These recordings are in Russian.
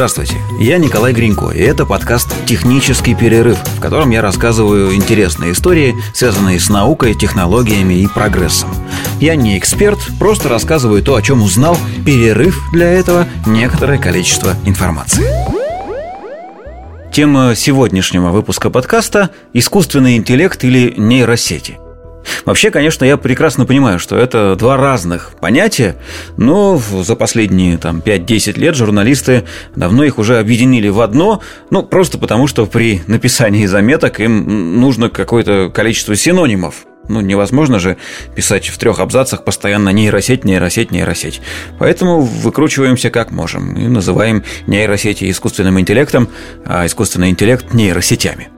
Здравствуйте, я Николай Гринько, и это подкаст «Технический перерыв», в котором я рассказываю интересные истории, связанные с наукой, технологиями и прогрессом. Я не эксперт, просто рассказываю то, о чем узнал, перерыв для этого некоторое количество информации. Тема сегодняшнего выпуска подкаста – искусственный интеллект или нейросети – Вообще, конечно, я прекрасно понимаю, что это два разных понятия, но за последние там, 5-10 лет журналисты давно их уже объединили в одно, ну, просто потому, что при написании заметок им нужно какое-то количество синонимов. Ну, невозможно же писать в трех абзацах постоянно нейросеть, нейросеть, нейросеть. Поэтому выкручиваемся как можем и называем нейросети искусственным интеллектом, а искусственный интеллект нейросетями.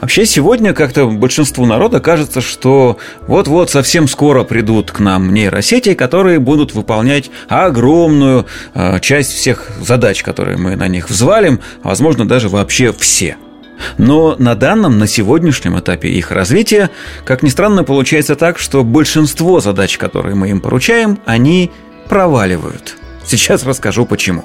Вообще сегодня как-то большинству народа кажется, что вот-вот совсем скоро придут к нам нейросети, которые будут выполнять огромную э, часть всех задач, которые мы на них взвалим, а возможно даже вообще все. Но на данном, на сегодняшнем этапе их развития, как ни странно, получается так, что большинство задач, которые мы им поручаем, они проваливают. Сейчас расскажу почему.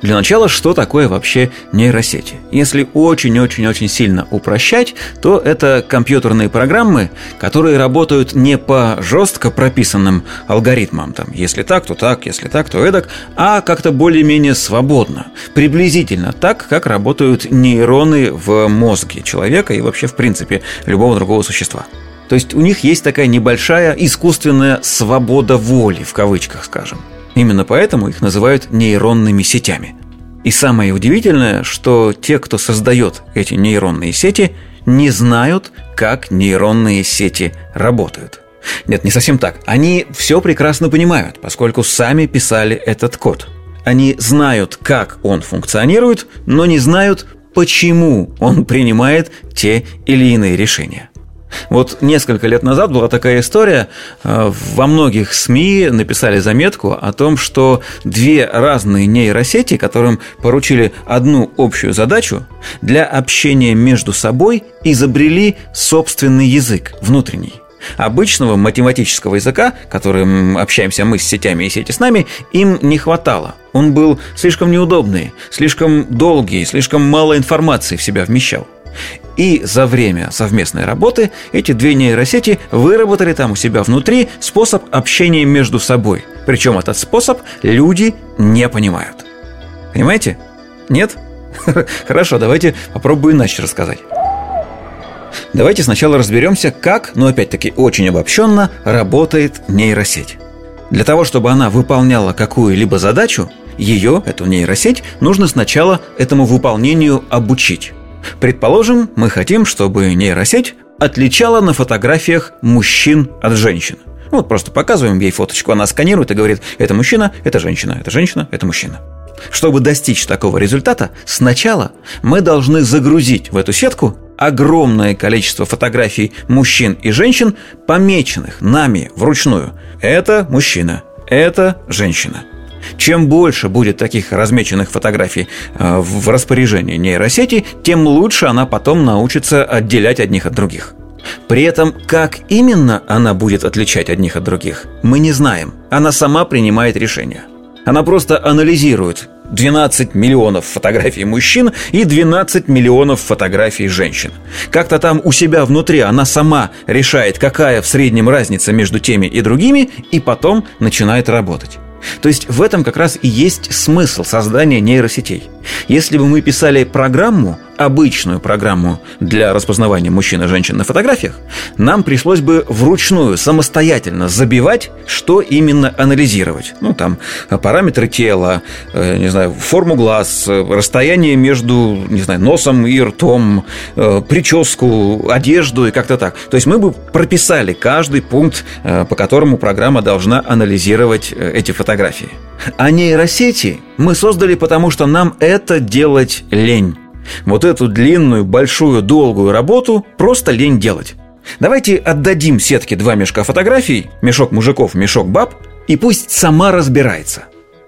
Для начала, что такое вообще нейросети? Если очень-очень-очень сильно упрощать, то это компьютерные программы, которые работают не по жестко прописанным алгоритмам, там, если так, то так, если так, то эдак, а как-то более-менее свободно, приблизительно так, как работают нейроны в мозге человека и вообще, в принципе, любого другого существа. То есть у них есть такая небольшая искусственная свобода воли, в кавычках скажем. Именно поэтому их называют нейронными сетями. И самое удивительное, что те, кто создает эти нейронные сети, не знают, как нейронные сети работают. Нет, не совсем так. Они все прекрасно понимают, поскольку сами писали этот код. Они знают, как он функционирует, но не знают, почему он принимает те или иные решения. Вот несколько лет назад была такая история, э, во многих СМИ написали заметку о том, что две разные нейросети, которым поручили одну общую задачу, для общения между собой изобрели собственный язык внутренний. Обычного математического языка, которым общаемся мы с сетями и сети с нами, им не хватало. Он был слишком неудобный, слишком долгий, слишком мало информации в себя вмещал. И за время совместной работы эти две нейросети выработали там у себя внутри способ общения между собой. Причем этот способ люди не понимают. Понимаете? Нет? Хорошо, давайте попробую иначе рассказать. Давайте сначала разберемся, как, но опять-таки очень обобщенно, работает нейросеть. Для того, чтобы она выполняла какую-либо задачу, ее, эту нейросеть, нужно сначала этому выполнению обучить. Предположим, мы хотим, чтобы нейросеть отличала на фотографиях мужчин от женщин. Вот просто показываем ей фоточку, она сканирует и говорит, это мужчина, это женщина, это женщина, это мужчина. Чтобы достичь такого результата, сначала мы должны загрузить в эту сетку огромное количество фотографий мужчин и женщин, помеченных нами вручную. Это мужчина, это женщина. Чем больше будет таких размеченных фотографий э, в распоряжении нейросети, тем лучше она потом научится отделять одних от других. При этом, как именно она будет отличать одних от других, мы не знаем. Она сама принимает решение. Она просто анализирует 12 миллионов фотографий мужчин и 12 миллионов фотографий женщин. Как-то там у себя внутри она сама решает, какая в среднем разница между теми и другими, и потом начинает работать. То есть в этом как раз и есть смысл создания нейросетей. Если бы мы писали программу, обычную программу для распознавания мужчин и женщин на фотографиях, нам пришлось бы вручную, самостоятельно забивать, что именно анализировать. Ну, там, параметры тела, э, не знаю, форму глаз, расстояние между, не знаю, носом и ртом, э, прическу, одежду и как-то так. То есть мы бы прописали каждый пункт, э, по которому программа должна анализировать эти фотографии. А нейросети мы создали потому, что нам это делать лень. Вот эту длинную, большую, долгую работу просто лень делать. Давайте отдадим сетке два мешка фотографий, мешок мужиков, мешок баб, и пусть сама разбирается.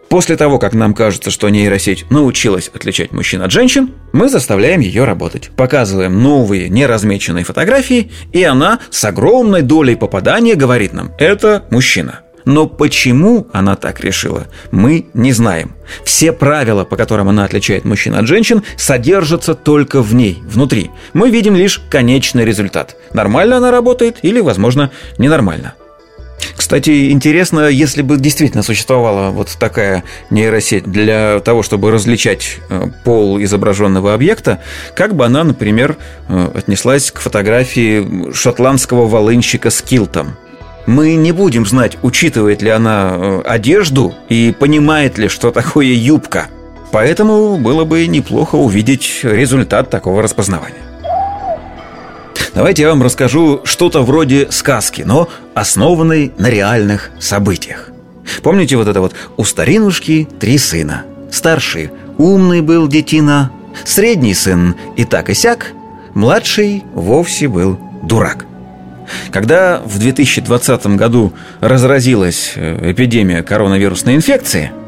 После того, как нам кажется, что нейросеть научилась отличать мужчин от женщин, мы заставляем ее работать. Показываем новые неразмеченные фотографии, и она с огромной долей попадания говорит нам «это мужчина». Но почему она так решила, мы не знаем. Все правила, по которым она отличает мужчин от женщин, содержатся только в ней, внутри. Мы видим лишь конечный результат. Нормально она работает или, возможно, ненормально. Кстати, интересно, если бы действительно существовала вот такая нейросеть для того, чтобы различать э, пол изображенного объекта, как бы она, например, э, отнеслась к фотографии шотландского волынщика с килтом. Мы не будем знать, учитывает ли она э, одежду и понимает ли, что такое юбка. Поэтому было бы неплохо увидеть результат такого распознавания. Давайте я вам расскажу что-то вроде сказки, но основанной на реальных событиях. Помните вот это вот «У старинушки три сына». Старший умный был детина, средний сын и так и сяк, младший вовсе был дурак. Когда в 2020 году разразилась э, эпидемия коронавирусной инфекции –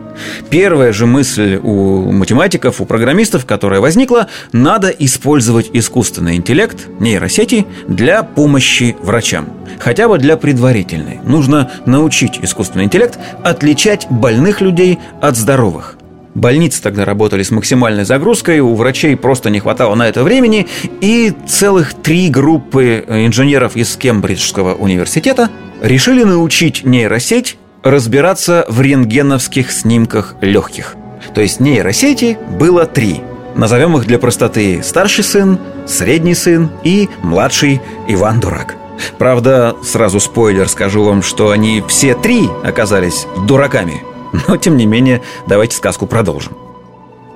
Первая же мысль у математиков, у программистов, которая возникла, надо использовать искусственный интеллект, нейросети для помощи врачам. Хотя бы для предварительной. Нужно научить искусственный интеллект отличать больных людей от здоровых. Больницы тогда работали с максимальной загрузкой, у врачей просто не хватало на это времени, и целых три группы инженеров из Кембриджского университета решили научить нейросеть разбираться в рентгеновских снимках легких. То есть нейросети было три. Назовем их для простоты старший сын, средний сын и младший Иван Дурак. Правда, сразу спойлер скажу вам, что они все три оказались дураками. Но, тем не менее, давайте сказку продолжим.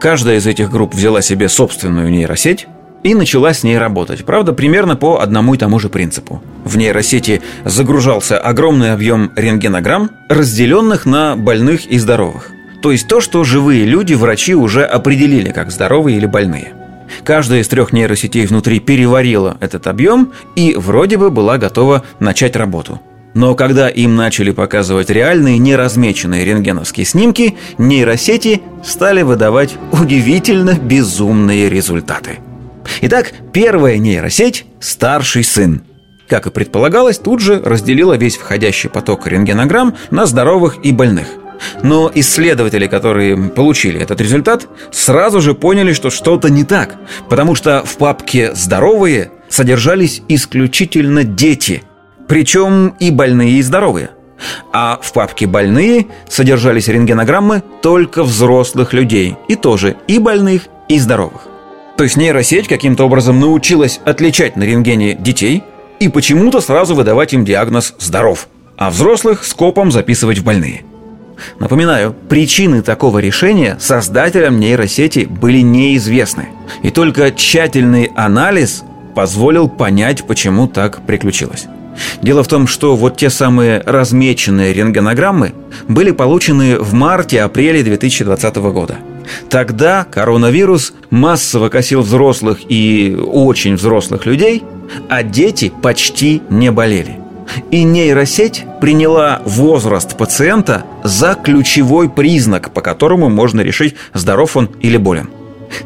Каждая из этих групп взяла себе собственную нейросеть, и начала с ней работать. Правда, примерно по одному и тому же принципу. В нейросети загружался огромный объем рентгенограмм, разделенных на больных и здоровых. То есть то, что живые люди врачи уже определили как здоровые или больные. Каждая из трех нейросетей внутри переварила этот объем и вроде бы была готова начать работу. Но когда им начали показывать реальные неразмеченные рентгеновские снимки, нейросети стали выдавать удивительно безумные результаты. Итак, первая нейросеть – старший сын. Как и предполагалось, тут же разделила весь входящий поток рентгенограмм на здоровых и больных. Но исследователи, которые получили этот результат, сразу же поняли, что что-то не так, потому что в папке «здоровые» содержались исключительно дети, причем и больные, и здоровые. А в папке «больные» содержались рентгенограммы только взрослых людей, и тоже и больных, и здоровых. То есть нейросеть каким-то образом научилась отличать на рентгене детей и почему-то сразу выдавать им диагноз «здоров», а взрослых скопом записывать в больные. Напоминаю, причины такого решения создателям нейросети были неизвестны. И только тщательный анализ позволил понять, почему так приключилось. Дело в том, что вот те самые размеченные рентгенограммы были получены в марте-апреле 2020 года – Тогда коронавирус массово косил взрослых и очень взрослых людей, а дети почти не болели. И нейросеть приняла возраст пациента за ключевой признак, по которому можно решить, здоров он или болен.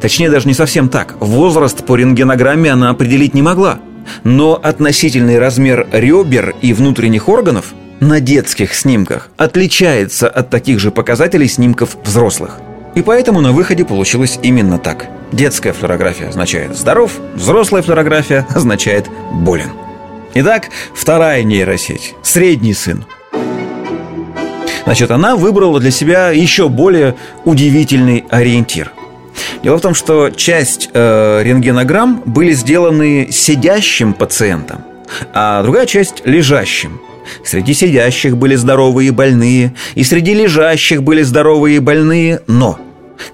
Точнее, даже не совсем так. Возраст по рентгенограмме она определить не могла. Но относительный размер ребер и внутренних органов на детских снимках отличается от таких же показателей снимков взрослых – и поэтому на выходе получилось именно так. Детская флюорография означает «здоров», взрослая флюорография означает «болен». Итак, вторая нейросеть – средний сын. Значит, она выбрала для себя еще более удивительный ориентир. Дело в том, что часть э, рентгенограмм были сделаны сидящим пациентом, а другая часть – лежащим – Среди сидящих были здоровые и больные, и среди лежащих были здоровые и больные, но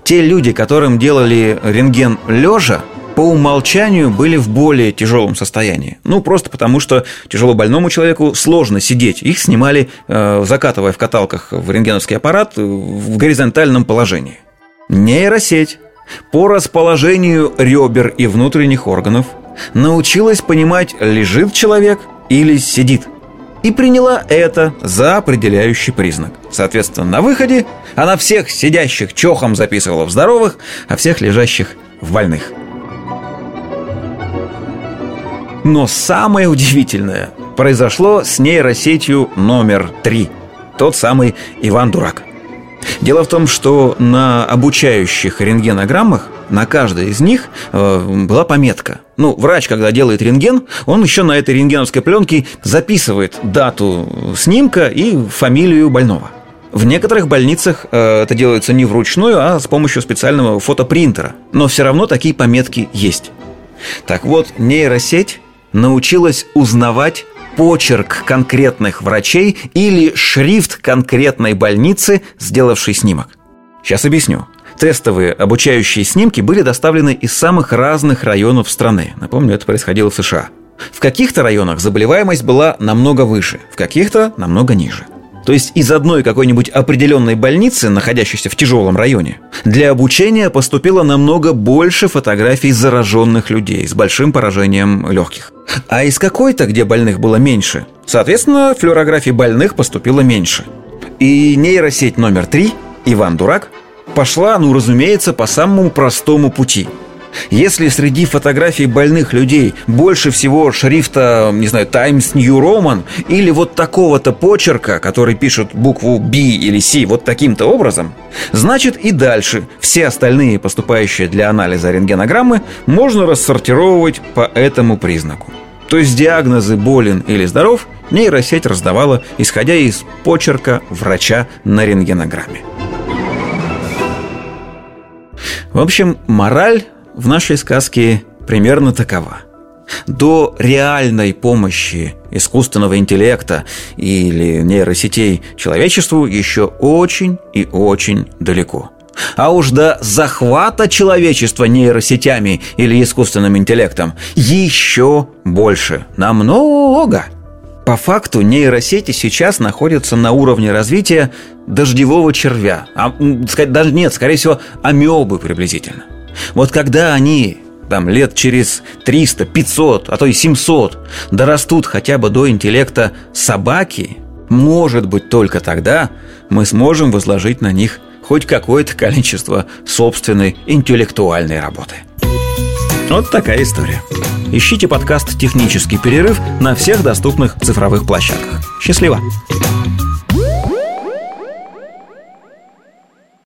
те люди, которым делали рентген лежа, по умолчанию были в более тяжелом состоянии. Ну, просто потому, что тяжело больному человеку сложно сидеть. Их снимали, э, закатывая в каталках в рентгеновский аппарат в горизонтальном положении. Нейросеть по расположению ребер и внутренних органов научилась понимать, лежит человек или сидит – и приняла это за определяющий признак. Соответственно, на выходе она всех сидящих чохом записывала в здоровых, а всех лежащих в больных. Но самое удивительное произошло с нейросетью номер три. Тот самый Иван Дурак. Дело в том, что на обучающих рентгенограммах на каждой из них э, была пометка. Ну, врач, когда делает рентген, он еще на этой рентгеновской пленке записывает дату снимка и фамилию больного. В некоторых больницах э, это делается не вручную, а с помощью специального фотопринтера. Но все равно такие пометки есть. Так вот, нейросеть научилась узнавать почерк конкретных врачей или шрифт конкретной больницы, сделавшей снимок. Сейчас объясню. Тестовые обучающие снимки были доставлены из самых разных районов страны. Напомню, это происходило в США. В каких-то районах заболеваемость была намного выше, в каких-то намного ниже. То есть из одной какой-нибудь определенной больницы, находящейся в тяжелом районе, для обучения поступило намного больше фотографий зараженных людей с большим поражением легких. А из какой-то, где больных было меньше, соответственно, флюорографий больных поступило меньше. И нейросеть номер три, Иван Дурак, пошла, ну, разумеется, по самому простому пути – если среди фотографий больных людей больше всего шрифта, не знаю, Times New Roman или вот такого-то почерка, который пишет букву B или C вот таким-то образом, значит и дальше все остальные поступающие для анализа рентгенограммы можно рассортировать по этому признаку. То есть диагнозы «болен» или «здоров» нейросеть раздавала, исходя из почерка врача на рентгенограмме. В общем, мораль в нашей сказке примерно такова. До реальной помощи искусственного интеллекта или нейросетей человечеству еще очень и очень далеко. А уж до захвата человечества нейросетями или искусственным интеллектом еще больше, намного. По факту нейросети сейчас находятся на уровне развития дождевого червя. А, даже нет, скорее всего, амебы приблизительно. Вот когда они там лет через 300, 500, а то и 700 дорастут хотя бы до интеллекта собаки, может быть, только тогда мы сможем возложить на них хоть какое-то количество собственной интеллектуальной работы. Вот такая история. Ищите подкаст «Технический перерыв» на всех доступных цифровых площадках. Счастливо!